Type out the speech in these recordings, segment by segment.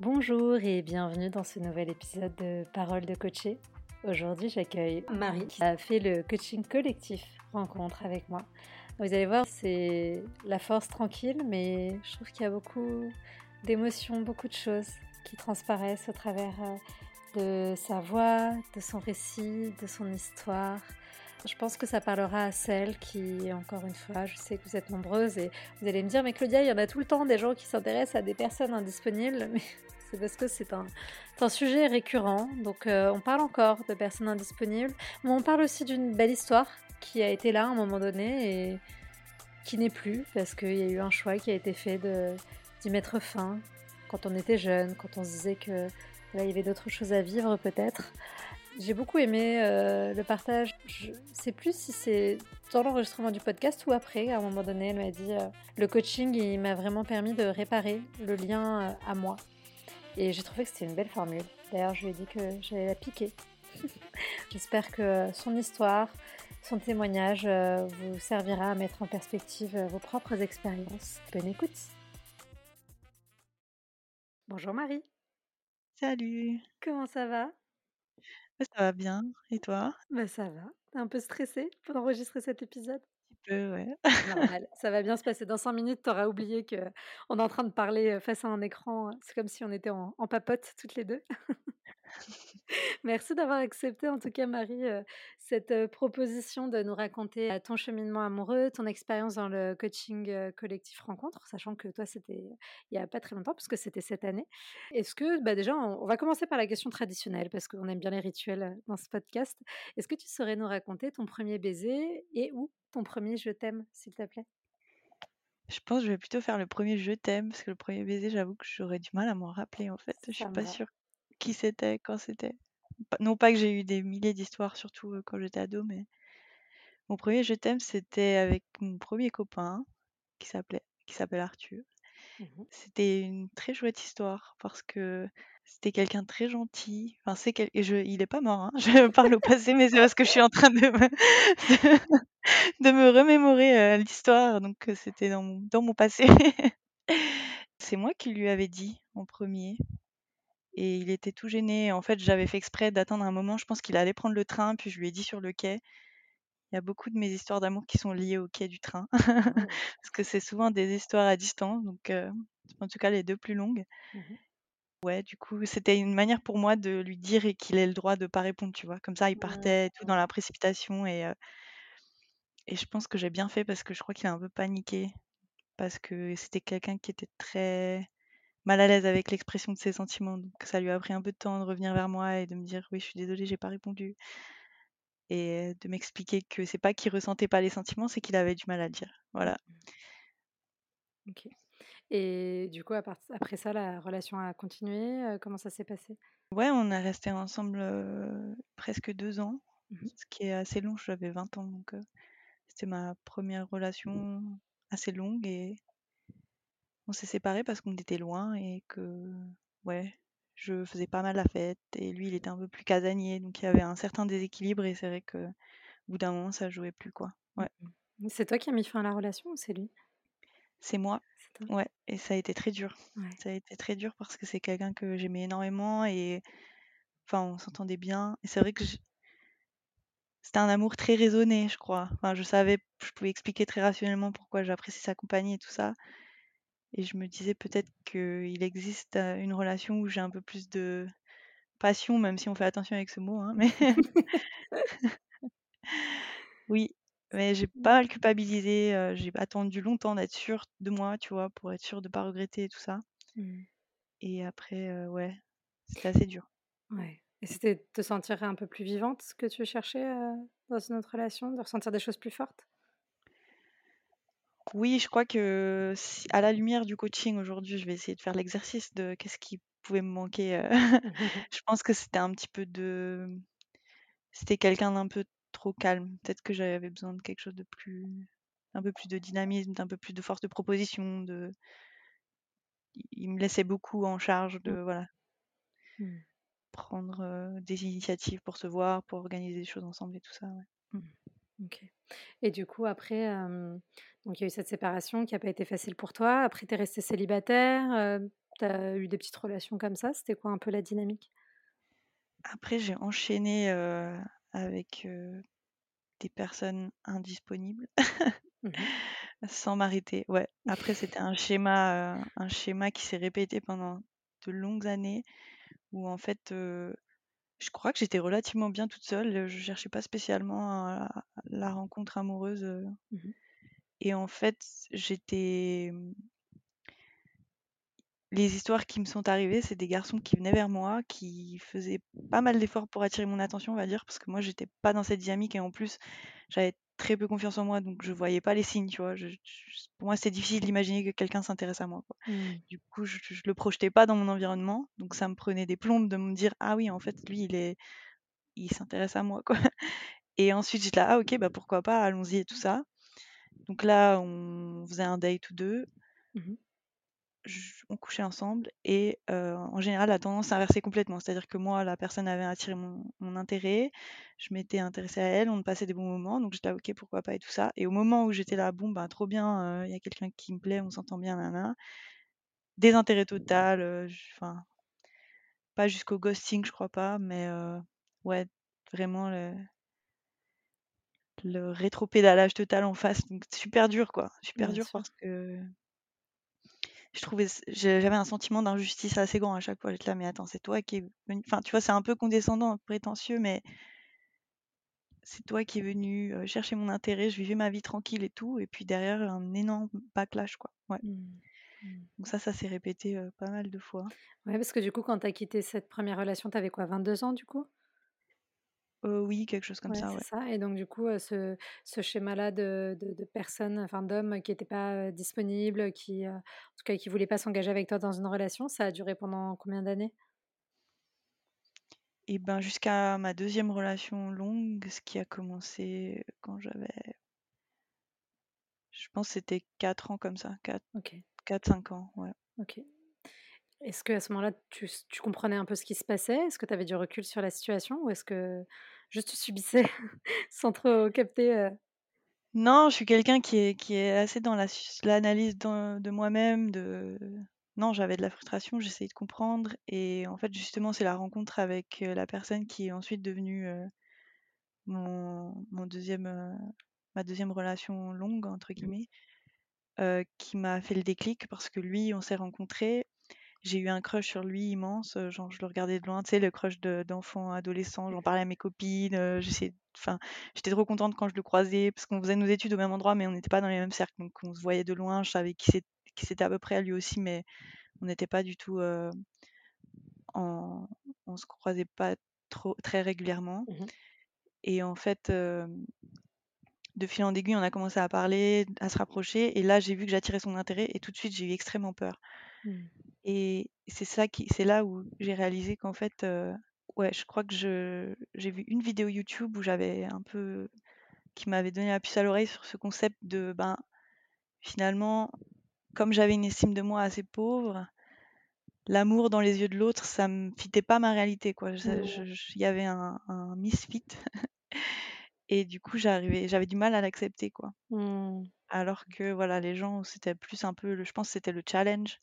Bonjour et bienvenue dans ce nouvel épisode de Parole de coacher. Aujourd'hui, j'accueille Marie qui a fait le coaching collectif rencontre avec moi. Vous allez voir, c'est la force tranquille, mais je trouve qu'il y a beaucoup d'émotions, beaucoup de choses qui transparaissent au travers euh, de sa voix, de son récit, de son histoire. Je pense que ça parlera à celles qui, encore une fois, je sais que vous êtes nombreuses et vous allez me dire, mais Claudia, il y en a tout le temps des gens qui s'intéressent à des personnes indisponibles, mais c'est parce que c'est un, sujet récurrent. Donc euh, on parle encore de personnes indisponibles, mais on parle aussi d'une belle histoire qui a été là à un moment donné et qui n'est plus parce qu'il y a eu un choix qui a été fait d'y mettre fin quand on était jeune, quand on se disait que là il y avait d'autres choses à vivre peut-être. J'ai beaucoup aimé euh, le partage. Je sais plus si c'est dans l'enregistrement du podcast ou après. À un moment donné, elle m'a dit euh, le coaching, il m'a vraiment permis de réparer le lien euh, à moi. Et j'ai trouvé que c'était une belle formule. D'ailleurs, je lui ai dit que j'allais la piquer. J'espère que son histoire, son témoignage vous servira à mettre en perspective vos propres expériences. Bonne écoute. Bonjour Marie. Salut. Comment ça va? Ça va bien. Et toi? Bah ça va. T'es un peu stressée pour enregistrer cet épisode? Peu, ouais. Normal. Ça va bien se passer. Dans 5 minutes, t'auras oublié qu'on est en train de parler face à un écran. C'est comme si on était en, en papote toutes les deux. Merci d'avoir accepté, en tout cas, Marie, cette proposition de nous raconter ton cheminement amoureux, ton expérience dans le coaching collectif rencontre, sachant que toi, c'était il n'y a pas très longtemps, puisque c'était cette année. Est-ce que, bah déjà, on, va commencer par la question traditionnelle, parce qu'on aime bien les rituels dans ce podcast. Est-ce que tu saurais nous raconter ton premier baiser et ou ton premier je t'aime, s'il te plaît? Je pense que je vais plutôt faire le premier je t'aime, parce que le premier baiser, j'avoue que j'aurais du mal à m'en rappeler en fait. Je suis pas sûre qui c'était, quand c'était. Non pas que j'ai eu des milliers d'histoires, surtout quand j'étais ado, mais mon premier je t'aime, c'était avec mon premier copain qui s'appelait qui s'appelle Arthur. Mmh c'était une très chouette histoire parce que c'était quelqu'un de très gentil. Enfin, c'est je... il est pas mort. Hein. Je parle au passé, mais c'est parce que je suis en train de me, remémorer l'histoire. Donc, c'était dans mon... dans mon passé. c'est moi qui lui avais dit en premier et il était tout gêné. En fait, j'avais fait exprès d'attendre un moment. Je pense qu'il allait prendre le train, puis je lui ai dit sur le quai. Il y a beaucoup de mes histoires d'amour qui sont liées au quai du train, ah parce que c'est souvent des histoires à distance, donc en tout cas les deux plus longues. Mmh ouais, du coup, c'était une manière pour moi de lui dire et qu'il ait le droit de pas répondre, tu vois. Comme ça, il partait tout dans la précipitation et et je pense que j'ai bien fait parce que je crois qu'il a un peu paniqué parce que c'était quelqu'un qui était très mal à l'aise avec l'expression de ses sentiments. Donc ça lui a pris un peu de temps de revenir vers moi et de me dire oui, je suis désolée, j'ai pas répondu. Et de m'expliquer que c'est pas qu'il ressentait pas les sentiments, c'est qu'il avait du mal à le dire. Voilà. Mmh. Ok. Et du coup, après ça, la relation a continué. comment ça s'est passé? Ouais, on est resté ensemble presque deux ans, mmh ce qui est assez long. J'avais 20 ans, donc c'était ma première relation assez longue et on s'est séparés parce qu'on était loin et que, ouais, je faisais pas mal la fête et lui, il était un peu plus casanier, donc il y avait un certain déséquilibre et c'est vrai que au bout d'un moment, ça jouait plus, quoi. Ouais. Mmh c'est toi qui as mis fin à la relation ou c'est lui? C'est moi. Ouais, et ça a été très dur. Ça a été très dur parce que c'est quelqu'un que j'aimais énormément et enfin, on s'entendait bien. Et c'est vrai que c'était un amour très raisonné, je crois. Enfin, je savais, je pouvais expliquer très rationnellement pourquoi j'appréciais sa compagnie et tout ça. Et je me disais peut-être qu'il existe une relation où j'ai un peu plus de passion, même si on fait attention avec ce mot. Hein, mais oui, mais j'ai pas mal culpabilisé. j'ai attendu longtemps d'être sûre de moi, tu vois, pour être sûre de pas regretter et tout ça. Mmh. Et après, ouais, c'était assez dur. Ouais. Et c'était de te sentir un peu plus vivante, ce que tu cherchais dans une autre relation, de ressentir des choses plus fortes? Oui, je crois que à la lumière du coaching aujourd'hui, je vais essayer de faire l'exercice de qu'est-ce qui pouvait me manquer. je pense que c'était un petit peu de. C'était quelqu'un d'un peu trop calme. Peut-être que j'avais besoin de quelque chose de plus. un peu plus de dynamisme, d'un peu plus de force de proposition. De... Il me laissait beaucoup en charge de. Mmh. Voilà. Mmh. Prendre des initiatives pour se voir, pour organiser des choses ensemble et tout ça. Mmh. Ok. Et du coup, après, donc il y a eu cette séparation qui n'a pas été facile pour toi. Après, tu es restée célibataire. Tu as eu des petites relations comme ça C'était quoi un peu la dynamique? Après, j'ai enchaîné avec des personnes indisponibles mmh sans m'arrêter. Ouais. Après, c'était un schéma, un schéma qui s'est répété pendant de longues années où en fait, je crois que j'étais relativement bien toute seule. Je cherchais pas spécialement la rencontre amoureuse. Mmh et en fait, j'étais les histoires qui me sont arrivées, c'est des garçons qui venaient vers moi, qui faisaient pas mal d'efforts pour attirer mon attention, on va dire, parce que moi, j'étais pas dans cette dynamique et en plus, j'avais très peu confiance en moi, donc je voyais pas les signes, tu vois. pour moi, c'est difficile d'imaginer que quelqu'un s'intéresse à moi. Mmh. Du coup, je, je, le projetais pas dans mon environnement, donc ça me prenait des plombes de me dire ah oui, en fait, lui, il est, il s'intéresse à moi, quoi. Et ensuite, j'étais là, ah ok, bah pourquoi pas, allons-y et tout ça. Donc là, on faisait un date ou deux. Mmh on couchait ensemble et en général la tendance s'inversait complètement. C'est-à-dire que moi, la personne avait attiré mon, intérêt, je m'étais intéressée à elle, on passait des bons moments, donc j'étais là, ok, pourquoi pas et tout ça. Et au moment où j'étais là, bon, bah trop bien, il y a quelqu'un qui me plaît, on s'entend bien, nana, désintérêt total, enfin, pas jusqu'au ghosting, je crois pas, mais ouais, vraiment le, le rétro-pédalage total en face, donc super dur, quoi, super dur parce que je trouvais j'avais un sentiment d'injustice assez grand à chaque fois. J'étais là, mais attends, c'est toi qui est venu. Enfin, tu vois, c'est un peu condescendant, prétentieux, mais c'est toi qui es venu chercher mon intérêt. Je vivais ma vie tranquille et tout, et puis derrière un énorme backlash, quoi. Ouais. Mmh. Mmh. Donc ça, ça s'est répété pas mal de fois. Ouais, parce que du coup, quand tu as quitté cette première relation, tu avais quoi, 22 ans du coup? Oui, quelque chose comme ça, ça et donc du coup, ce ce schéma-là de de personnes, enfin d'hommes qui n'étaient pas, disponibles, qui, en tout cas qui voulaient pas s'engager avec toi dans une relation, ça a duré pendant combien d'années? Et ben, jusqu'à ma deuxième relation longue, ce qui a commencé, quand j'avais je pense c'était 4 ans comme ça, 4 OK. 4-5 ans, ouais. OK. Est-ce qu'à ce moment-là, tu, comprenais un peu ce qui se passait? Est-ce que tu avais du recul sur la situation ou est-ce que juste tu subissais sans trop capter euh? Non, je suis quelqu'un qui est, qui est assez dans l'analyse de, moi-même. De... Non, j'avais de la frustration, j'essayais de comprendre. Et en fait, justement, c'est la rencontre avec euh, la personne qui est ensuite devenue euh, mon, deuxième, ma deuxième relation longue, entre mmh. guillemets, qui m'a fait le déclic parce que lui, on s'est rencontrés j'ai eu un crush sur lui immense, genre je le regardais de loin, tu sais, le crush d'enfant, adolescent, j'en parlais à mes copines, j'essayais, enfin, j'étais trop contente quand je le croisais, parce qu'on faisait nos études au même endroit, mais on n'était pas dans les mêmes cercles, donc on se voyait de loin, je savais qui c'était à peu près à lui aussi, mais on n'était pas du tout en... on se croisait pas trop très régulièrement. Mmh et en fait, de fil en aiguille, on a commencé à parler, à se rapprocher, et là j'ai vu que j'attirais son intérêt, et tout de suite j'ai eu extrêmement peur. Mmh. Et c'est ça qui c'est là où j'ai réalisé qu'en fait, ouais, je crois que je j'ai vu une vidéo YouTube où j'avais un peu qui m'avait donné la puce à l'oreille sur ce concept de, ben, finalement, comme j'avais une estime de moi assez pauvre, l'amour dans les yeux de l'autre, ça me fitait pas ma réalité, quoi. Mmh. il y avait un un misfit et du coup, j'arrivais j'avais du mal à l'accepter, quoi. Mmh. Alors que, voilà, les gens, c'était plus un peu je pense c'était le challenge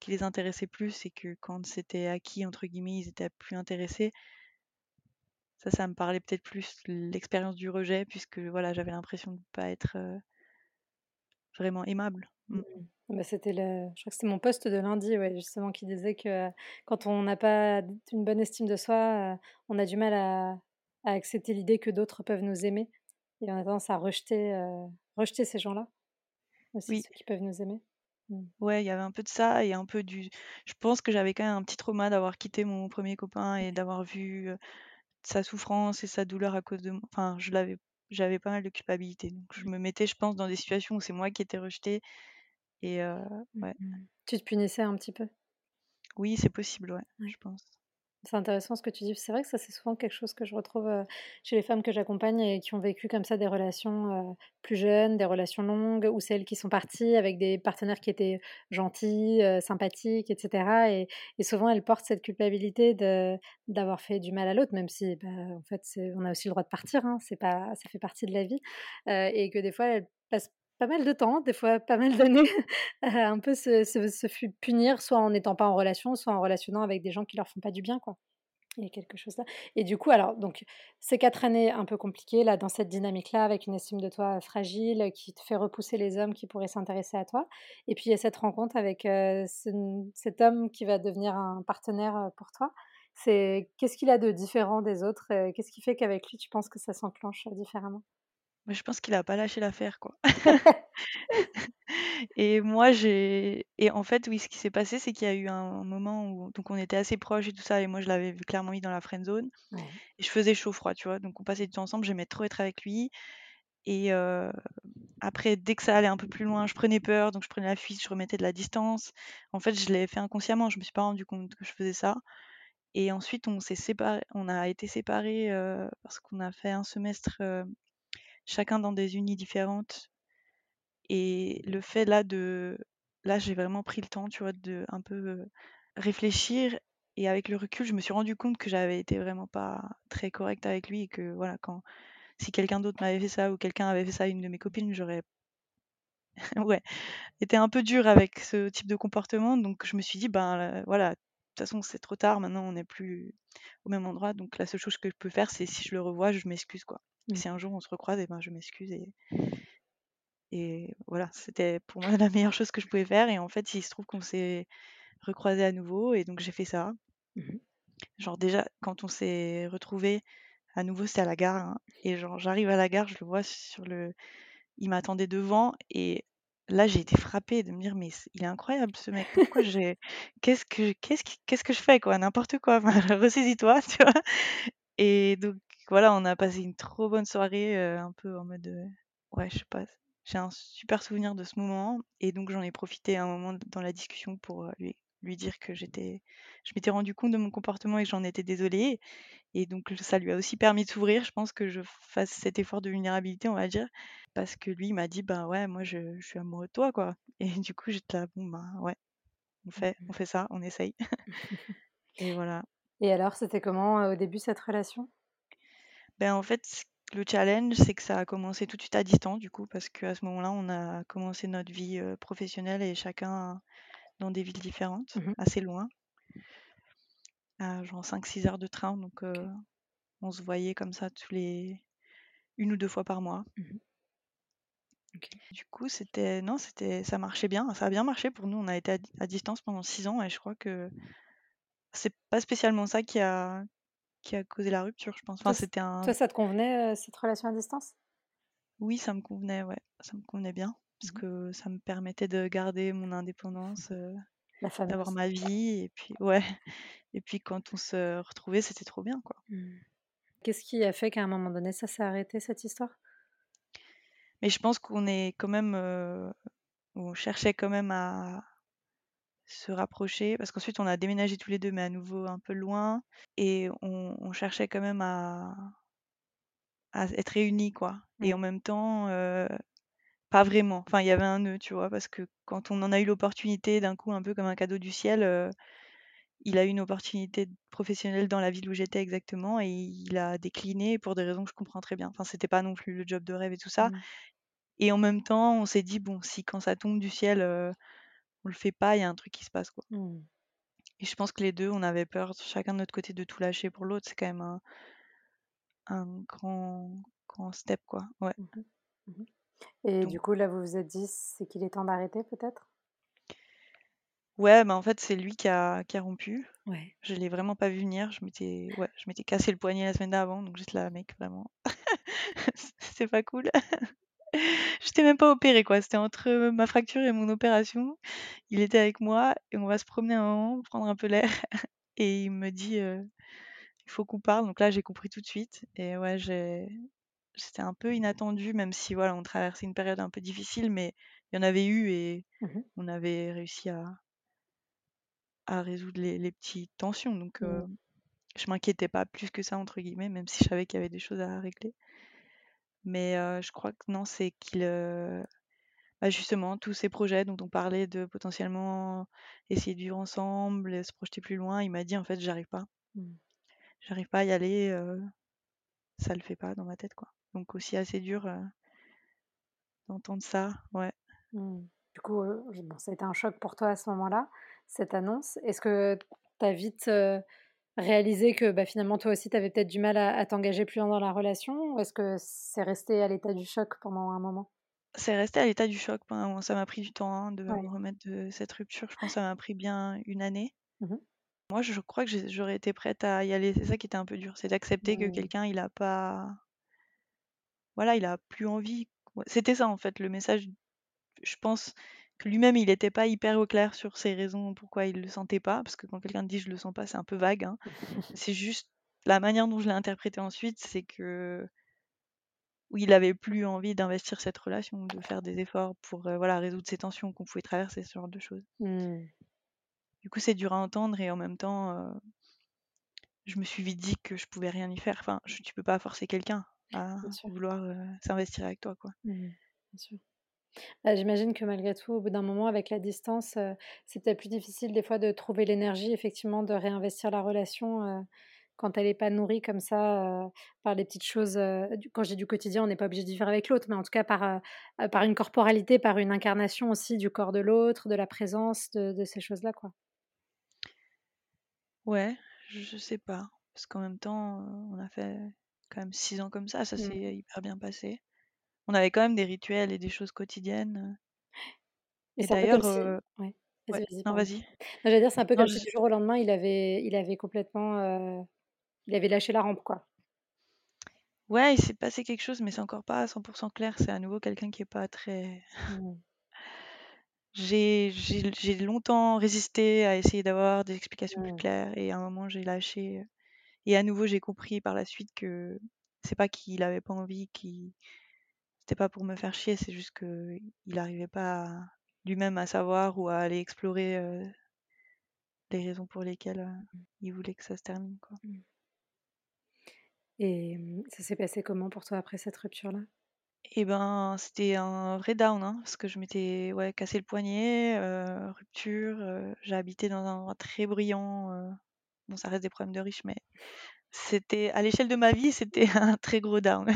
qui les intéressait plus et que quand c'était acquis, entre guillemets, ils étaient plus intéressés. Ça, ça me parlait peut-être plus l'expérience du rejet, puisque voilà, j'avais l'impression de ne pas être vraiment aimable. Mmh. Mmh. Bah, c'était le... Je crois que c'était mon poste de lundi, ouais, justement, qui disait que quand on n'a pas une bonne estime de soi, on a du mal à, accepter l'idée que d'autres peuvent nous aimer. Et on a tendance à rejeter, rejeter ces gens-là, aussi ceux qui peuvent nous aimer. Mmh. Ouais, il y avait un peu de ça et un peu du je pense que j'avais quand même un petit trauma d'avoir quitté mon premier copain et d'avoir vu, sa souffrance et sa douleur à cause de moi. Enfin, je l'avais j'avais pas mal de culpabilité. Donc je me mettais, je pense, dans des situations où c'est moi qui étais rejetée et ouais. Mmh. Tu te punissais un petit peu? Oui, c'est possible, ouais, je pense. C'est intéressant ce que tu dis. C'est vrai que ça, c'est souvent quelque chose que je retrouve chez les femmes que j'accompagne et qui ont vécu comme ça des relations plus jeunes, des relations longues, ou celles qui sont parties avec des partenaires qui étaient gentils, sympathiques, etc. Et, souvent, elles portent cette culpabilité d'avoir fait du mal à l'autre, même si, bah, en fait, on a aussi le droit de partir. Hein, pas, ça fait partie de la vie, et que des fois, elles passent pas mal de temps, des fois pas mal d'années, un peu se se se punir, soit en n'étant pas en relation, soit en relationnant avec des gens qui leur font pas du bien, quoi. Il y a quelque chose là et du coup, alors donc ces 4 années un peu compliquées là, dans cette dynamique-là, avec une estime de toi fragile, qui te fait repousser les hommes qui pourraient s'intéresser à toi et puis il y a cette rencontre avec, ce cet homme qui va devenir un partenaire, pour toi. C'est qu'est-ce qu'il a de différent des autres? qu'est-ce qui fait qu'avec lui, tu penses que ça s'enclenche, différemment? Mais je pense qu'il a pas lâché l'affaire, quoi. Et moi, j'ai et en fait, oui, ce qui s'est passé, c'est qu'il y a eu un moment où donc on était assez proches et tout ça et moi je l'avais clairement mis dans la friend zone et je faisais chaud froid, tu vois? Donc on passait du temps ensemble, j'aimais trop être avec lui et après dès que ça allait un peu plus loin, je prenais peur, donc je prenais la fuite, je remettais de la distance. En fait, je l'ai fait inconsciemment, je me suis pas rendu compte que je faisais ça et ensuite on s'est séparés on a été séparés, parce qu'on a fait un semestre, chacun dans des unis différentes et le fait là de là, j'ai vraiment pris le temps, tu vois, de un peu, réfléchir et avec le recul, je me suis rendu compte que j'avais été vraiment pas très correcte avec lui et que voilà, quand si quelqu'un d'autre m'avait fait ça ou quelqu'un avait fait ça à une de mes copines, j'aurais ouais, un peu dure avec ce type de comportement. Donc je me suis dit: «Ben, voilà, toute façon, c'est trop tard, maintenant on n'est plus au même endroit, donc la seule chose que je peux faire, c'est si je le revois, je m'excuse, quoi. Mmh. Si un jour on se recroise et ben, je m'excuse et et voilà, c'était pour moi la meilleure chose que je pouvais faire et en fait, il se trouve qu'on s'est recroisés à nouveau et donc j'ai fait ça. Mmh Genre déjà, quand on s'est retrouvés à nouveau, c'était à la gare, hein et genre j'arrive à la gare, je le vois sur le il m'attendait devant et là, j'ai été frappée de me dire: «Mais il est incroyable ce mec, pourquoi j'ai qu'est-ce que qu'est-ce qu'est-ce que je fais quoi? N'importe quoi, enfin ressaisis-toi», tu vois? Et donc voilà, on a passé une trop bonne soirée, un peu en mode, ouais, je sais pas, j'ai un super souvenir de ce moment et donc j'en ai profité un moment dans la discussion pour, lui lui dire que j'étais je m'étais rendu compte de mon comportement et que j'en étais désolée et donc ça lui a aussi permis de s'ouvrir. Je pense que je fasse cet effort de vulnérabilité, on va dire, parce que lui, il m'a dit: «Ben ouais, moi je je suis amoureux de toi, quoi» et du coup, j'étais là: «Bon, ben ouais, on fait on fait ça, on essaye» et voilà. Et alors, c'était comment, au début, cette relation? Ben, en fait, le challenge, c'est que ça a commencé tout de suite à distance, du coup, parce qu'à ce moment-là, on a commencé notre vie, professionnelle et chacun dans des villes différentes, Mmh assez loin. À genre 5-6 heures de train, donc on se voyait comme ça tous les une ou deux fois par mois. Mmh Du coup, c'était non, c'était ça marchait bien, ça a bien marché pour nous. On a été à à distance pendant 6 ans et je crois que c'est pas spécialement ça qui a qui a causé la rupture, je pense. Enfin, Toi c c'était un toi, ça te convenait, cette relation à distance? oui, ça me convenait, ouais, ça me convenait bien parce Mmh que ça me permettait de garder mon indépendance, La d'avoir fameuse. ma vie et puis ouais et puis quand on se retrouvait, c'était trop bien, quoi. Mmh. Qu'est-ce qui a fait qu'à un moment donné, ça s'est arrêté cette histoire? Mais je pense qu'on est quand même, on cherchait quand même à se rapprocher parce qu'ensuite on a déménagé tous les 2 mais à nouveau un peu loin et on on cherchait quand même à à être réunis quoi et Mmh. en même temps, heu, pas vraiment. Enfin, il y avait un nœud, tu vois? Parce que quand on en a eu l'opportunité d'un coup un peu comme un cadeau du ciel, heu, il a eu une opportunité professionnelle dans la ville où j'étais exactement et il a décliné pour des raisons que je comprends très bien. Enfin, c'était pas non plus le job de rêve et tout ça Mmh. et en même temps, on s'est dit: «Bon, si quand ça tombe du ciel, heu, on le fait pas, il y a un truc qui se passe quoi». Mmh. Et je pense que les 2 on avait peur chacun de notre côté de tout lâcher pour l'autre. C'est quand même un un grand grand step, quoi. Ouais, Mmh mh. Mmh Et donc du coup, là, vous vous êtes dit: «C'est qu'il est temps d'arrêter», peut-être? ouais, bah, en fait, c'est lui qui a qui a rompu. Ouais. Je l'ai vraiment pas vu venir. Je m'étais ouais, je m'étais cassé le poignet la semaine d'avant, donc j'étais là: «Mec, vraiment, c'est pas cool». J'étais même pas opérée, quoi. C'était entre, ma fracture et mon opération. Il était avec moi et on va se promener un moment, prendre un peu l'air et il me dit, heu: «Il faut qu'on parle». Donc là, j'ai compris tout de suite et ouais, j'ai C'était un peu inattendu, même si voilà, on traversait une période un peu difficile, mais il y en avait eu et Mmh on avait réussi à à résoudre les les petites tensions. Donc heu, Mmh. je m'inquiétais pas plus que ça entre guillemets, même si je savais qu'il y avait des choses à régler. Mais heu, je crois que non, c'est qu'il, heu, bah, justement tous ces projets dont on parlait de potentiellement essayer de vivre ensemble et se projeter plus loin, il m'a dit: «En fait, j'arrive pas. Mmh. J'arrive pas à y aller, heu, ça le fait pas dans ma tête, quoi». Donc aussi assez dur, heu d'entendre ça, ouais. Mmh. Du coup, bon, ça a été un choc pour toi à ce moment-là, cette annonce. Est-ce que tu as vite, réalisé que, bah, finalement, toi aussi, tu avais peut-être du mal à à t'engager plus loin dans la relation? Ou est-ce que c'est resté à l'état du choc pendant un moment? C'est resté à l'état du choc pendant un moment. Ça m'a pris du temps, hein, de me remettre de cette rupture. Je pense que ça m'a pris bien une année. Mmh Moi, je crois que j'aurais été prête à y aller. C'est ça qui était un peu dur, c'est d'accepter que mmh. quelqu'un, il a pas voilà, il a plus envie. C'était ça, en fait, le message. Je pense que lui-même, il était pas hyper au clair sur ses raisons pourquoi il le sentait pas, parce que quand quelqu'un dit: «Je le sens pas», c'est un peu vague, hein. C'est juste la manière dont je l'ai interprété ensuite, c'est que oui, il avait plus envie d'investir cette relation, de faire des efforts pour, voilà, résoudre ces tensions qu'on pouvait traverser, ce genre de choses. Mmh. Du coup, c'est dur à entendre et en même temps, je me suis vite dit que je pouvais rien y faire. Enfin, je tu peux pas forcer quelqu'un à vouloir, s'investir avec toi, quoi. Mmh Bien sûr. Bah, j'imagine que malgré tout, au bout d'un moment, avec la distance, c'est peut-être plus difficile des fois de trouver l'énergie effectivement de réinvestir la relation, quand elle est pas nourrie comme ça, par les petites choses, du quand je dis du quotidien, on n'est pas obligé de vivre avec l'autre, mais en tout cas par, par une corporalité, par une incarnation aussi du corps de l'autre, de la présence, de de ces choses-là, quoi. Ouais, je sais pas, parce qu'en même temps, on a fait quand même 6 ans comme ça, ça s'est Mmh. hyper bien passé. On avait quand même des rituels et des choses quotidiennes, Et et c'est un peu comme d'ailleurs, si ouais, ouais, vas-y, vas-y, non, pardon. vas-y. Non, j'allais dire, c'est un peu Non, comme je si du jour au lendemain, il avait il avait complètement, il avait lâché la rampe, quoi. Ouais, il s'est passé quelque chose, mais c'est encore pas à 100% clair. C'est à nouveau quelqu'un qui est pas très Mmh. J'ai j'ai j'ai longtemps résisté à essayer d'avoir des explications plus Mmh. claires et à un moment j'ai lâché, et à nouveau j'ai compris par la suite que c'est pas qu'il avait pas envie, qu'il c'était pas pour me faire chier, c'est juste qu'il arrivait pas lui-même à savoir ou à aller explorer, les raisons pour lesquelles, il voulait que ça se termine, quoi. Mmh. Et mmh, ça s'est passé comment pour toi après cette rupture-là? Et ben, c'était un vrai down, hein, parce que je m'étais, ouais, cassé le poignet, rupture, j'ai habité dans un endroit très bruyant, bon ça reste des problèmes de riches, mais c'était à l'échelle de ma vie, c'était un très gros down.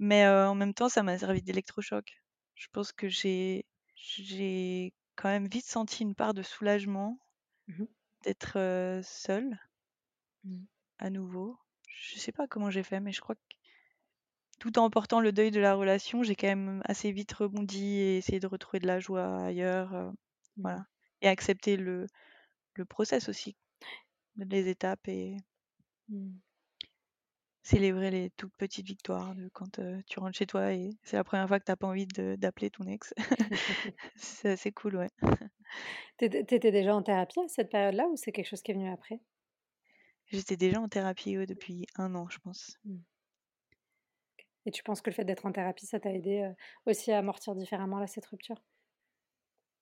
Mais en même temps, ça m'a servi d'électrochoc. Je pense que j'ai j'ai quand même vite senti une part de soulagement Mmh d'être, seule Mmh. à nouveau. Je sais pas comment j'ai fait, mais je crois que tout en portant le deuil de la relation, j'ai quand même assez vite rebondi et essayé de retrouver de la joie ailleurs, Mmh. voilà et accepter le le process aussi, les étapes et Mmh. célébrer les toutes petites victoires de quand, tu rentres chez toi et c'est la première fois que tu as pas envie d'appeler ton ex. C'est assez cool, ouais. Tu étais déjà en thérapie à cette période-là ou c'est quelque chose qui est venu après? J'étais déjà en thérapie, ouais, depuis un an, je pense. Mmh. Et tu penses que le fait d'être en thérapie, ça t'a aidé, aussi à amortir différemment là, cette rupture?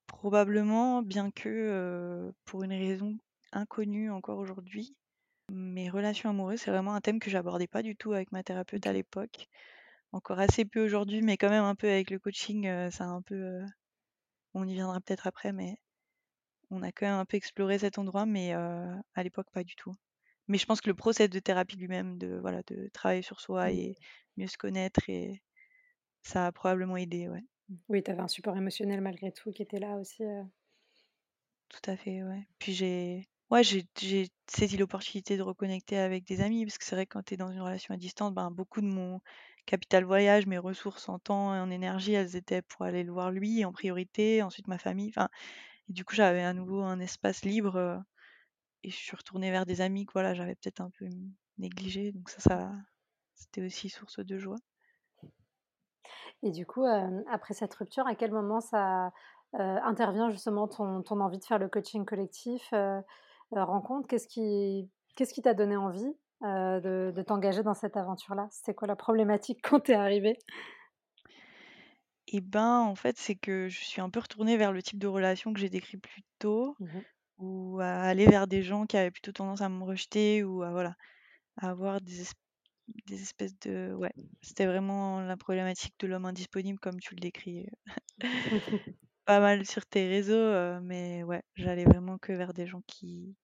Probablement, bien que, pour une raison inconnue encore aujourd'hui, mes relations amoureuses, c'est vraiment un thème que j'abordais pas du tout avec ma thérapeute à l'époque. Encore assez peu aujourd'hui, mais quand même un peu avec le coaching, ça a un peu, on y viendra peut-être après, mais on a quand même un peu exploré cet endroit, mais à l'époque pas du tout. Mais je pense que le process de thérapie lui-même, de voilà, de travailler sur soi Mmh. et mieux se connaître et ça a probablement aidé, ouais. Mmh. Oui, tu avais un support émotionnel malgré tout qui était là aussi, Tout à fait, ouais. Puis j'ai ouais, j'ai saisi l'opportunité de reconnecter avec des amis parce que c'est vrai que quand tu es dans une relation à distance, ben, beaucoup de mon capital voyage, mes ressources en temps et en énergie, elles étaient pour aller le voir lui en priorité, ensuite ma famille, et du coup, j'avais à nouveau un espace libre, heu et je suis retournée vers des amis que voilà, j'avais peut-être un peu négligés donc ça ça c'était aussi source de joie. Et du coup, hem, après cette rupture, à quel moment ça, heu, intervient justement ton ton envie de faire le coaching collectif, rencontre? Qu'est-ce qui qu'est-ce qui t'a donné envie, heu, de de t'engager dans cette aventure-là? C'était quoi la problématique quand tu es arrivée? Et ben, en fait, c'est que je suis un peu retournée vers le type de relation que j'ai décrit plus tôt, Mmh ou à aller vers des gens qui avaient plutôt tendance à me rejeter ou à voilà, à avoir des es des espèces de ouais, c'était vraiment la problématique de l'homme indisponible comme tu le décris, pas mal sur tes réseaux, mais ouais, j'allais vraiment que vers des gens qui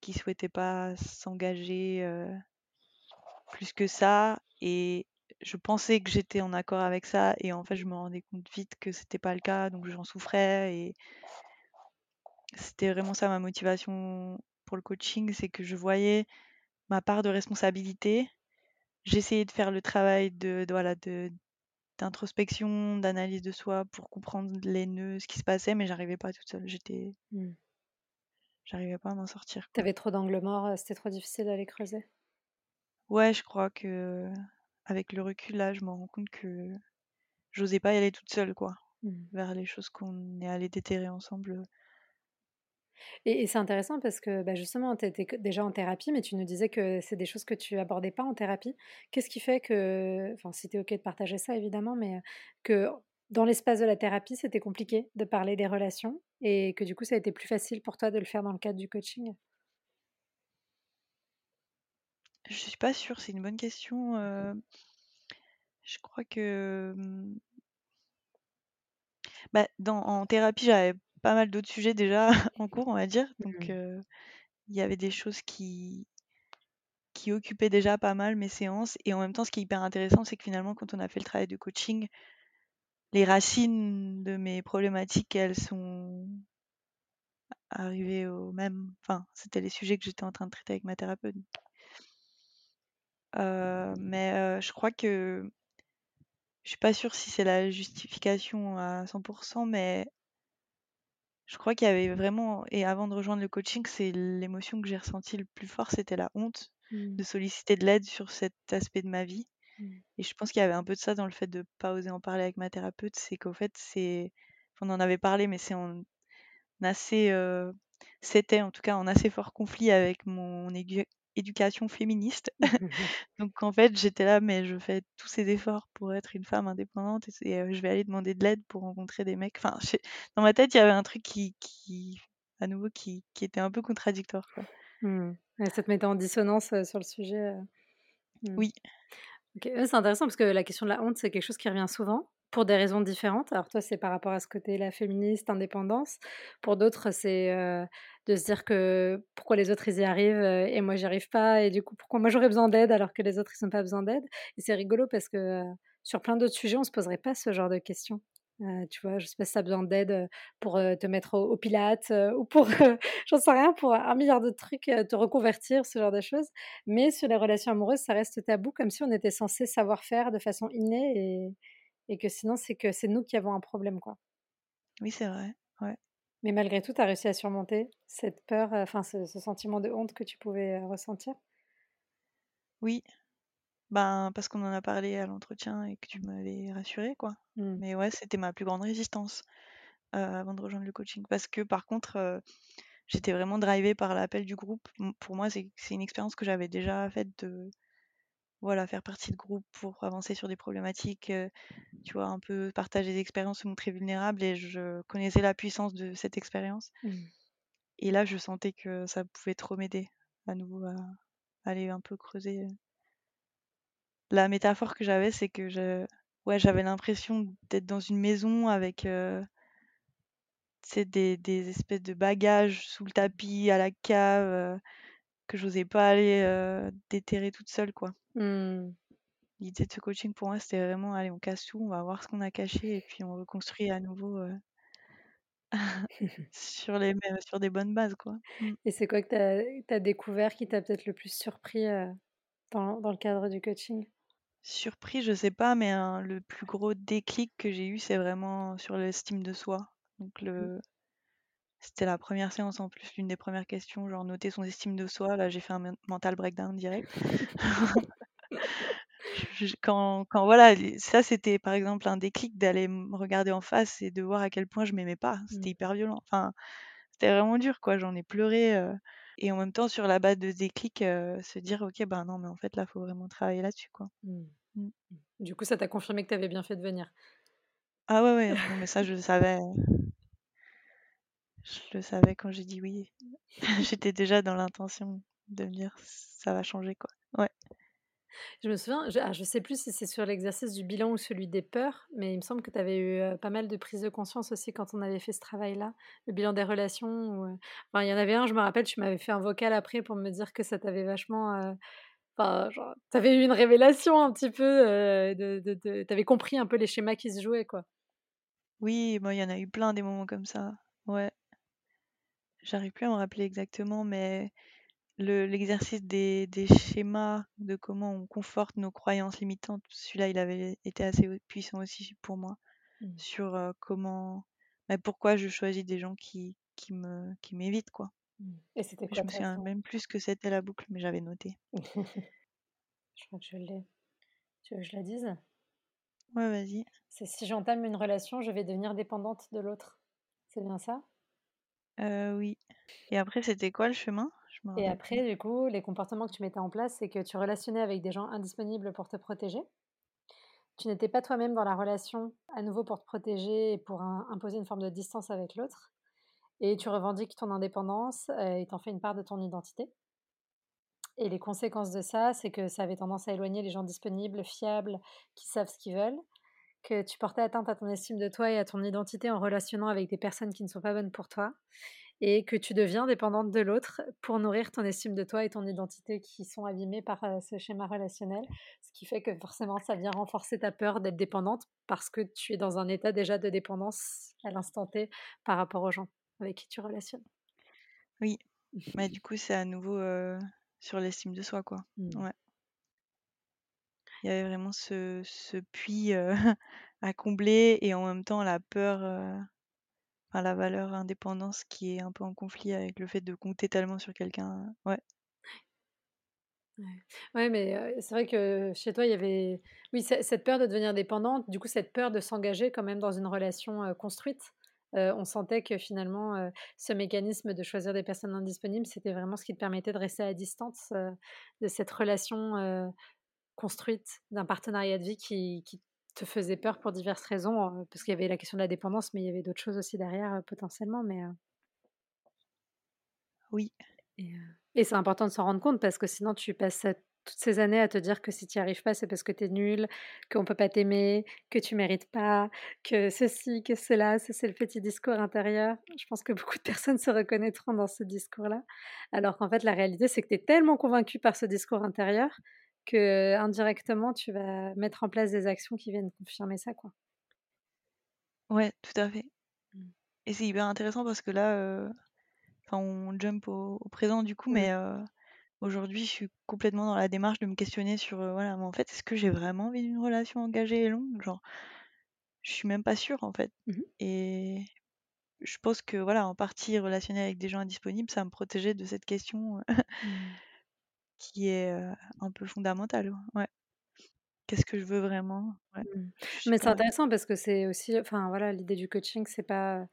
qui souhaitaient pas s'engager, plus que ça et je pensais que j'étais en accord avec ça et en fait je me rendais compte vite que c'était pas le cas donc j'en souffrais et c'était vraiment ça ma motivation pour le coaching c'est que je voyais ma part de responsabilité. J'essayais de faire le travail de, voilà de d'introspection d'analyse de soi pour comprendre les nœuds ce qui se passait mais j'arrivais pas toute seule j'étais mmh. j'arrivais pas à m'en sortir t'avais trop d'angles morts c'était trop difficile d'aller creuser? Ouais je crois que avec le recul là je me rends compte que j'osais pas y aller toute seule, quoi, mmh. vers les choses qu'on est allé déterrer ensemble. Et, c'est intéressant parce que bah, justement, tu étais déjà en thérapie, mais tu nous disais que c'est des choses que tu abordais pas en thérapie. Qu'est-ce qui fait que, enfin, c'était ok de partager ça évidemment, mais que dans l'espace de la thérapie, c'était compliqué de parler des relations et que du coup, ça a été plus facile pour toi de le faire dans le cadre du coaching? Je suis pas sûre, c'est une bonne question. Je crois que mmh bah, en thérapie, j'avais pas mal d'autres sujets déjà en cours, on va dire. Donc, mmh. il y avait des choses qui qui occupaient déjà pas mal mes séances et en même temps, ce qui est hyper intéressant, c'est que finalement, quand on a fait le travail de coaching, les racines de mes problématiques, elles sont arrivées au même enfin, c'était les sujets que j'étais en train de traiter avec ma thérapeute. mais, je crois que je suis pas sûre si c'est la justification à 100% mais je crois qu'il y avait vraiment et avant de rejoindre le coaching, c'est l'émotion que j'ai ressentie le plus fort, c'était la honte mmh. de solliciter de l'aide sur cet aspect de ma vie mmh. et je pense qu'il y avait un peu de ça dans le fait de pas oser en parler avec ma thérapeute, c'est qu'au fait, c'est on en avait parlé mais c'est en assez, c'était en tout cas en assez fort conflit avec mon éducation féministe. Donc en fait, j'étais là, mais je fais tous ces efforts pour être une femme indépendante et, je vais aller demander de l'aide pour rencontrer des mecs. Enfin, dans ma tête, il y avait un truc qui, qui à nouveau, qui, qui, était un peu contradictoire. Quoi. Mmh. ça te mettait en dissonance sur le sujet. Mmh. Oui. c'est intéressant parce que la question de la honte, c'est quelque chose qui revient souvent pour des raisons différentes. Alors toi, c'est par rapport à ce côté-là féministe, indépendance. Pour d'autres, c'est de se dire que pourquoi les autres ils y arrivent et moi j'y arrive pas et du coup pourquoi moi j'aurais besoin d'aide alors que les autres ils n'ont pas besoin d'aide? Et c'est rigolo parce que sur plein d'autres sujets, on se poserait pas ce genre de questions. tu vois, je sais pas si tu as besoin d'aide pour te mettre au, au pilates ou pour, j'en sais rien, pour un milliard de trucs, te reconvertir, ce genre de choses. Mais sur les relations amoureuses, ça reste tabou, comme si on était censé savoir faire de façon innée et, et que sinon, c'est que c'est nous qui avons un problème, quoi. Oui, c'est vrai, ouais. Mais malgré tout, tu as réussi à surmonter cette peur, enfin ce, sentiment de honte que tu pouvais ressentir? Oui, ben, parce qu'on en a parlé à l'entretien et que tu m'avais rassuré, quoi. Mmh. Mais ouais, c'était ma plus grande résistance avant de rejoindre le coaching. Parce que par contre, j'étais vraiment drivée par l'appel du groupe. Pour moi, c'est une expérience que j'avais déjà faite de voilà, faire partie de groupe pour avancer sur des problématiques, tu vois, un peu partager des expériences, se montrer vulnérable et je connaissais la puissance de cette expérience. Mmh. Et là, je sentais que ça pouvait trop m'aider à nouveau à aller un peu creuser. La métaphore que j'avais, c'est que je, ouais, j'avais l'impression d'être dans une maison avec des, des espèces de bagages sous le tapis, à la cave, que j'osais pas aller déterrer toute seule, quoi. Mmh. L'idée de ce coaching pour moi, c'était vraiment, allez, on casse tout, on va voir ce qu'on a caché et puis on reconstruit à nouveau sur, les, sur des bonnes bases. Quoi. Mmh. Et c'est quoi que tu as, découvert qui t'a peut-être le plus surpris dans, dans, le cadre du coaching? Surpris, je sais pas, mais le plus gros déclic que j'ai eu, c'est vraiment sur l'estime de soi. Donc mmh. le, c'était la première séance en plus, l'une des premières questions, genre noter son estime de soi. Là, j'ai fait un mental breakdown direct. quand, quand, voilà, ça c'était par exemple un déclic d'aller me regarder en face et de voir à quel point je m'aimais pas. C'était mmh. hyper violent. Enfin, c'était vraiment dur, quoi. J'en ai pleuré. et en même temps, sur la base de ce déclic, se dire, ok, ben non, mais en fait, là, faut vraiment travailler là-dessus, quoi. Mmh. Mmh. Du coup, ça t'a confirmé que tu avais bien fait de venir. Ah ouais, ouais, non, mais ça, je le savais. Je le savais quand j'ai dit oui. J'étais déjà dans l'intention de me dire ça va changer quoi. Ouais. Je me souviens, je, ne ah, sais plus si c'est sur l'exercice du bilan ou celui des peurs, mais il me semble que tu avais eu pas mal de prise de conscience aussi quand on avait fait ce travail-là, le bilan des relations. Enfin, il y en avait un, je me rappelle, tu m'avais fait un vocal après pour me dire que ça t'avait vachement Enfin, genre, t'avais eu une révélation un petit peu, euh, de, de, de... t'avais compris un peu les schémas qui se jouaient, quoi. Oui, moi, il y en a eu plein des moments comme ça. Ouais. J'arrive plus à me rappeler exactement, mais le, l'exercice des, des schémas, de comment on conforte nos croyances limitantes, celui-là, il avait été assez puissant aussi pour moi, mmh. sur euh, comment, bah, pourquoi je choisis des gens qui, qui me, qui m'évitent, quoi. Mmh. Et c'était quoi Je me souviens même plus ce que c'était la boucle, mais j'avais noté. je crois que je l'ai. Tu veux que je la dise? Ouais, vas-y. C'est si j'entame une relation, je vais devenir dépendante de l'autre. C'est bien ça? Euh, Oui. Et après, c'était quoi le chemin? Et après, du coup, les comportements que tu mettais en place, c'est que tu relationnais avec des gens indisponibles pour te protéger. Tu n'étais pas toi-même dans la relation à nouveau pour te protéger et pour imposer une forme de distance avec l'autre. Et tu revendiques ton indépendance et t'en fais une part de ton identité. Et les conséquences de ça, c'est que ça avait tendance à éloigner les gens disponibles, fiables, qui savent ce qu'ils veulent, que tu portais atteinte à ton estime de toi et à ton identité en relationnant avec des personnes qui ne sont pas bonnes pour toi, et que tu deviens dépendante de l'autre pour nourrir ton estime de toi et ton identité qui sont abîmées par euh, ce schéma relationnel, ce qui fait que forcément ça vient renforcer ta peur d'être dépendante parce que tu es dans un état déjà de dépendance à l'instant T par rapport aux gens avec qui tu relationnes. Oui, mais du coup c'est à nouveau euh, sur l'estime de soi, quoi. Mmh. Ouais. Il y avait vraiment ce, puits euh, à combler et en même temps la peur, enfin la valeur indépendance qui est un peu en conflit avec le fait de compter tellement sur quelqu'un. Ouais. Ouais, mais c'est vrai que chez toi, il y avait, oui, cette peur de devenir dépendante, du coup, cette peur de s'engager quand même dans une relation construite. on sentait que finalement, ce mécanisme de choisir des personnes indisponibles, c'était vraiment ce qui te permettait de rester à distance de cette relation construite, d'un partenariat de vie qui, qui, te faisait peur pour diverses raisons, parce qu'il y avait la question de la dépendance, mais il y avait d'autres choses aussi derrière potentiellement. Mais oui. Et, et c'est important de s'en rendre compte parce que sinon tu passes toutes ces années à te dire que si tu n'y arrives pas, c'est parce que tu es nul, qu'on ne peut pas t'aimer, que tu mérites pas, que ceci, que cela, ça c'est le petit discours intérieur. Je pense que beaucoup de personnes se reconnaîtront dans ce discours-là. Alors qu'en fait, la réalité, c'est que tu es tellement convaincu par ce discours intérieur que indirectement, tu vas mettre en place des actions qui viennent confirmer ça. Quoi. Ouais, tout à fait. Mmh. Et c'est hyper intéressant parce que là, on jump au, présent du coup, mais aujourd'hui, je suis complètement dans la démarche de me questionner sur, voilà, mais en fait, est-ce que j'ai vraiment envie d'une relation engagée et longue? Genre, je suis même pas sûre en fait. Mmh et je pense que, voilà, en partie relationner avec des gens indisponibles, ça me protégeait de cette question mmh. Qui est un peu fondamentale. Ouais. Qu'est-ce que je veux vraiment? Ouais. Mmh. Mais c'est intéressant parce que c'est aussi, enfin voilà, l'idée du coaching, c'est pas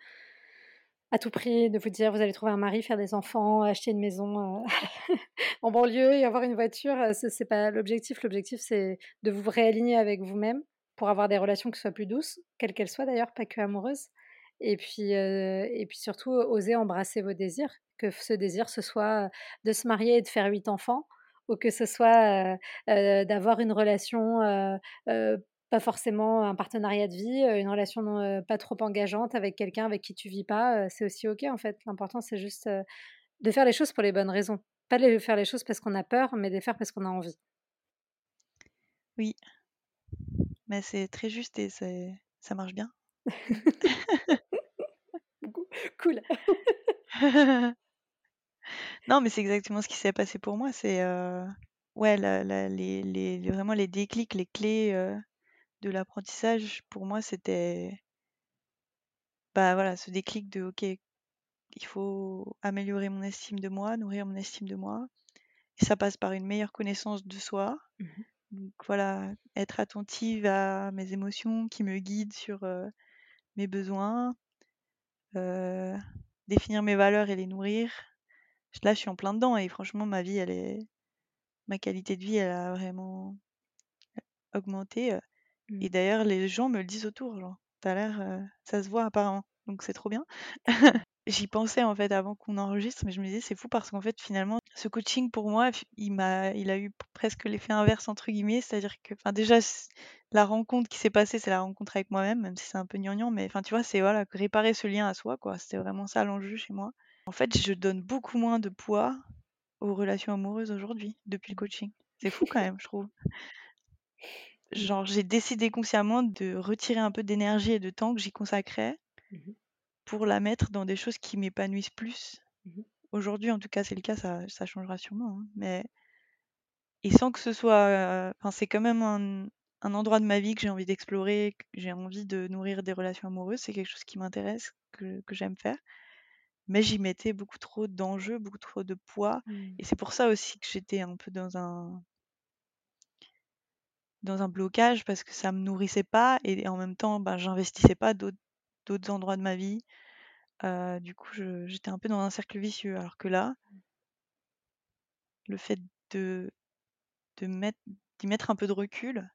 à tout prix de vous dire vous allez trouver un mari, faire des enfants, acheter une maison en banlieue et avoir une voiture. Euh, Ce n'est pas l'objectif. L'objectif, c'est de vous réaligner avec vous-même pour avoir des relations qui soient plus douces, quelles qu'elles soient d'ailleurs, pas que amoureuses. Et puis, euh, et puis surtout, oser embrasser vos désirs. Que ce désir, ce soit de se marier et de faire huit enfants, ou que ce soit d'avoir une relation pas forcément un partenariat de vie, une relation pas trop engageante avec quelqu'un avec qui tu vis pas, c'est aussi ok en fait. L'important c'est juste de faire les choses pour les bonnes raisons, pas de faire les choses parce qu'on a peur, mais de les faire parce qu'on a envie. Oui, mais c'est très juste et ça marche bien. cool. non, mais c'est exactement ce qui s'est passé pour moi. C'est ouais, les, les, vraiment les déclics, les clés de l'apprentissage, pour moi, c'était bah voilà, ce déclic de OK, il faut améliorer mon estime de moi, nourrir mon estime de moi. Et ça passe par une meilleure connaissance de soi. Mmh Donc voilà, être attentive à mes émotions qui me guident sur mes besoins, définir mes valeurs et les nourrir. Là, je suis en plein dedans et franchement, ma vie, elle est, ma qualité de vie, elle a vraiment augmenté. Et mmh. d'ailleurs, les gens me le disent autour, genre, t'as l'air, ça se voit apparemment, donc c'est trop bien. J'y pensais en fait avant qu'on enregistre, mais je me disais c'est fou parce qu'en fait finalement ce coaching pour moi il m'a il a eu presque l'effet inverse entre guillemets, c'est-à-dire que enfin déjà la rencontre qui s'est passée c'est la rencontre avec moi-même, même si c'est un peu gnangnan, mais enfin tu vois c'est voilà réparer ce lien à soi quoi, c'était vraiment ça l'enjeu chez moi. En fait je donne beaucoup moins de poids aux relations amoureuses aujourd'hui depuis le coaching. C'est fou quand même, je trouve. Genre, j'ai décidé consciemment de retirer un peu d'énergie et de temps que j'y consacrais Mmh pour la mettre dans des choses qui m'épanouissent plus. Mmh Aujourd'hui, en tout cas, c'est le cas, ça, ça changera sûrement. hein, Mais et sans que ce soit, euh, c'est quand même un, un endroit de ma vie que j'ai envie d'explorer, que j'ai envie de nourrir des relations amoureuses. C'est quelque chose qui m'intéresse, que, que j'aime faire. Mais j'y mettais beaucoup trop d'enjeux, beaucoup trop de poids. Mmh. Et c'est pour ça aussi que j'étais un peu dans un dans un blocage parce que ça me nourrissait pas et en même temps, ben, j'investissais pas d'autres d'autres endroits de ma vie. Euh, du coup, je- j'étais un peu dans un cercle vicieux. Alors que là, le fait de, de mettre, d'y mettre un peu de recul,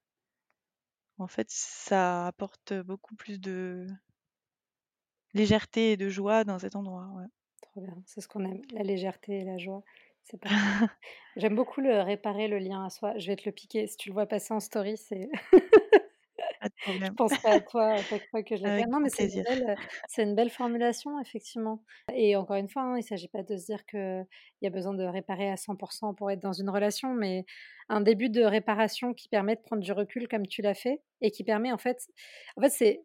en fait, ça apporte beaucoup plus de légèreté et de joie dans cet endroit. ouais. Trop bien, c'est ce qu'on aime, la légèreté et la joie. C'est parfait. J'aime beaucoup le réparer le lien à soi. Je vais te le piquer. Si tu le vois passer en story, c'est Pas de je problème. penserai à toi à chaque fois que je l'ai fait. Avec Non, mais grand c'est une plaisir. belle, c'est une belle formulation, effectivement. Et encore une fois, hein, il ne s'agit pas de se dire qu'il y a besoin de réparer à 100% pour être dans une relation, mais un début de réparation qui permet de prendre du recul comme tu l'as fait et qui permet en fait, en fait, c'est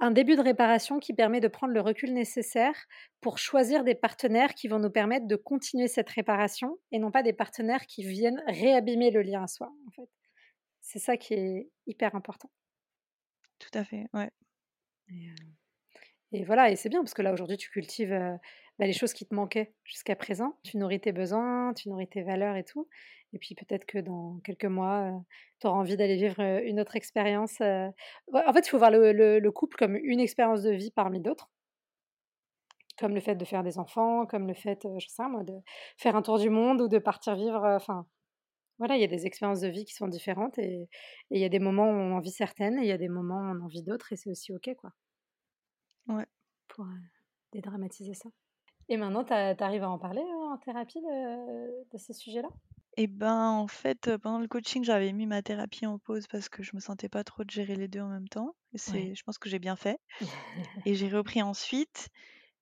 un début de réparation qui permet de prendre le recul nécessaire pour choisir des partenaires qui vont nous permettre de continuer cette réparation et non pas des partenaires qui viennent réabîmer le lien à soi. En fait. C'est ça qui est hyper important. Tout à fait, ouais. Et, euh, et voilà, et c'est bien parce que là aujourd'hui tu cultives euh, bah, les choses qui te manquaient jusqu'à présent. Tu nourris tes besoins, tu nourris tes valeurs et tout. Et puis peut-être que dans quelques mois, euh, tu auras envie d'aller vivre une autre expérience. En fait, il faut voir le, le- le couple comme une expérience de vie parmi d'autres. Comme le fait de faire des enfants, comme le fait, je sais moi, de faire un tour du monde ou de partir vivre. Enfin, voilà, il y a des expériences de vie qui sont différentes et il y a des moments où on en vit certaines et il y a des moments où on en vit d'autres et c'est aussi OK, quoi. Ouais. pour euh, dédramatiser ça. Et maintenant, tu arrives à en parler euh, en thérapie de, de ces sujets-là? Et ben, en fait, euh, pendant le coaching, j'avais mis ma thérapie en pause parce que je me sentais pas trop de gérer les deux en même temps. Et c'est, Ouais. je pense que j'ai bien fait. Et j'ai repris ensuite.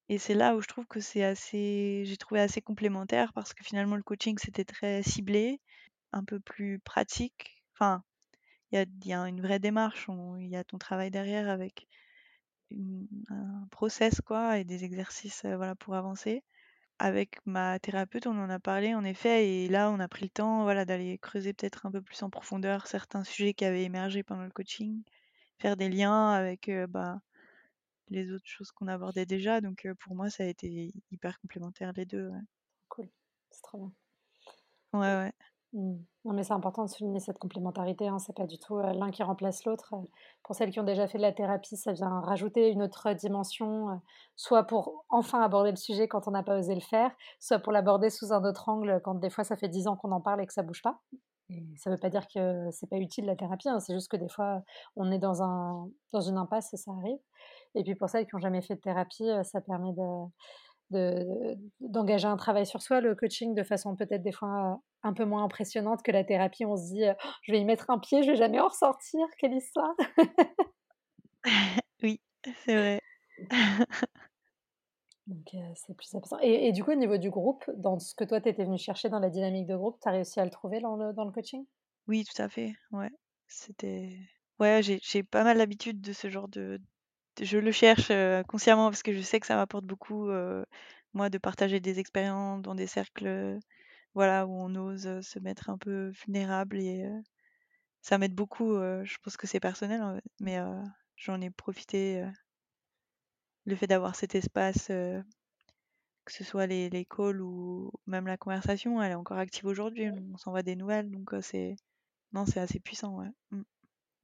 Et c'est là où je trouve que c'est assez, j'ai trouvé assez complémentaire parce que finalement le coaching c'était très ciblé, un peu plus pratique. Enfin, il y a, y a une vraie démarche, il y a ton travail derrière avec une- un process quoi et des exercices euh, voilà pour avancer. Avec ma thérapeute, on en a parlé en effet, et là on a pris le temps voilà d'aller creuser peut-être un peu plus en profondeur certains sujets qui avaient émergé pendant le coaching, faire des liens avec euh, bah, les autres choses qu'on abordait déjà. Donc euh, pour moi, ça a été hyper complémentaire les deux. Ouais, Cool, c'est trop bien. ouais. ouais. Mm. Non, mais c'est important de souligner cette complémentarité. Hein. C'est pas du tout euh, l'un qui remplace l'autre. Pour celles qui ont déjà fait de la thérapie, ça vient rajouter une autre dimension, euh, soit pour enfin aborder le sujet quand on n'a pas osé le faire, soit pour l'aborder sous un autre angle quand des fois ça fait dix ans qu'on en parle et que ça bouge pas. Ça veut pas dire que c'est pas utile la thérapie. hein. C'est juste que des fois on est dans un dans une impasse et ça arrive. Et puis pour celles qui n'ont jamais fait de thérapie, euh, ça permet de de- d'engager un travail sur soi, le coaching, de façon peut-être des fois un peu moins impressionnante que la thérapie. On se dit, Oh, je vais y mettre un pied, je vais jamais en ressortir, quelle histoire. oui, c'est vrai. Donc euh, c'est plus important. Et, et du coup, au niveau du groupe, dans ce que toi, tu étais venu chercher dans la dynamique de groupe, tu as réussi à le trouver dans le, dans le coaching? Oui, tout à fait. Ouais, c'était. Ouais, j'ai pas mal l'habitude de ce genre de. Je le cherche euh, consciemment parce que je sais que ça m'apporte beaucoup, euh, moi, de partager des expériences dans des cercles, voilà, où on ose se mettre un peu vulnérable et ça m'aide beaucoup. je pense que c'est personnel, hein, mais j'en ai profité. le fait d'avoir cet espace, que ce soit les, les calls ou même la conversation, elle est encore active aujourd'hui. On s'envoie des nouvelles, donc c'est non, c'est assez puissant, ouais. Mm.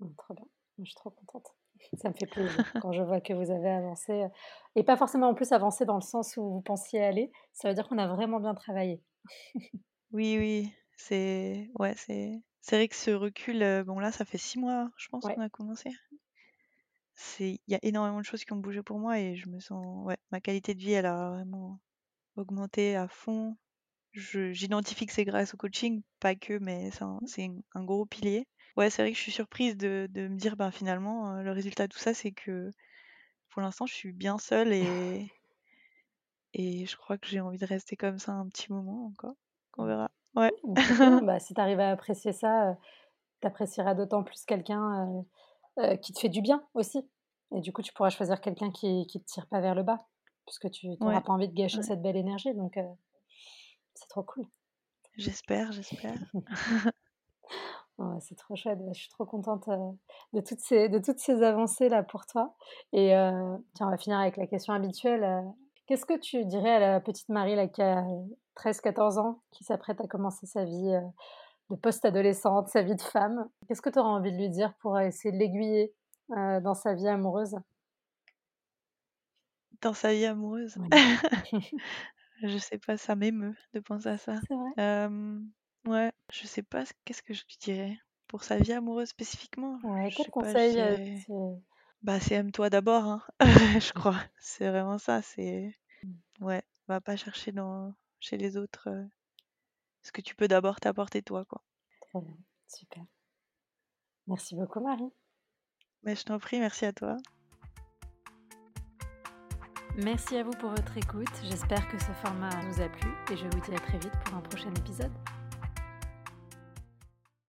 Hum, Trop bien, je suis trop contente. Ça me fait plaisir quand je vois que vous avez avancé. euh, Et pas forcément en plus avancé dans le sens où vous pensiez aller. Ça veut dire qu'on a vraiment bien travaillé. Oui, oui, c'est ouais, c'est c'est vrai que ce recul, euh, bon là, ça fait six mois, je pense Ouais. qu'on a commencé. C'est il y a énormément de choses qui ont bougé pour moi et je me sens ouais, ma qualité de vie, elle a vraiment augmenté à fond. J'identifie que c'est grâce au coaching, pas que, mais c'est un, c'est un- un gros pilier. Ouais, c'est vrai que je suis surprise de, de me dire, ben finalement, euh, le résultat de tout ça, c'est que pour l'instant, je suis bien seule et, et je crois que j'ai envie de rester comme ça un petit moment encore. On verra. Ouais. bah, si tu arrives à apprécier ça, tu apprécieras d'autant plus quelqu'un qui te fait du bien aussi. Et du coup, tu pourras choisir quelqu'un qui ne te tire pas vers le bas, puisque tu n'auras pas envie de gâcher cette belle énergie. Donc, c'est trop cool. J'espère, j'espère. c'est trop chouette. Je suis trop contente de, toutes ces, de toutes ces avancées là pour toi. Et tiens, on va finir avec la question habituelle. Qu'est-ce que tu dirais à la petite Marie là, qui a 13-14 ans, qui s'apprête à commencer sa vie de post-adolescente, sa vie de femme? Qu'est-ce que tu auras envie de lui dire pour essayer de l'aiguiller dans sa vie amoureuse? Dans sa vie amoureuse? Je sais pas, ça m'émeut de penser à ça. C'est vrai? Ouais, je sais pas qu'est-ce que je lui dirais. Pour sa vie amoureuse spécifiquement Ouais, je quel sais pas, conseil Bah, c'est aime-toi d'abord, hein, je crois. C'est vraiment ça, c'est mmh. ouais, va pas chercher dans chez les autres, ce que tu peux d'abord t'apporter toi, quoi. Trop bien, super. Merci beaucoup Marie. Mais je t'en prie, merci à toi. Merci à vous pour votre écoute. J'espère que ce format vous a plu et je vous dis à très vite pour un prochain épisode.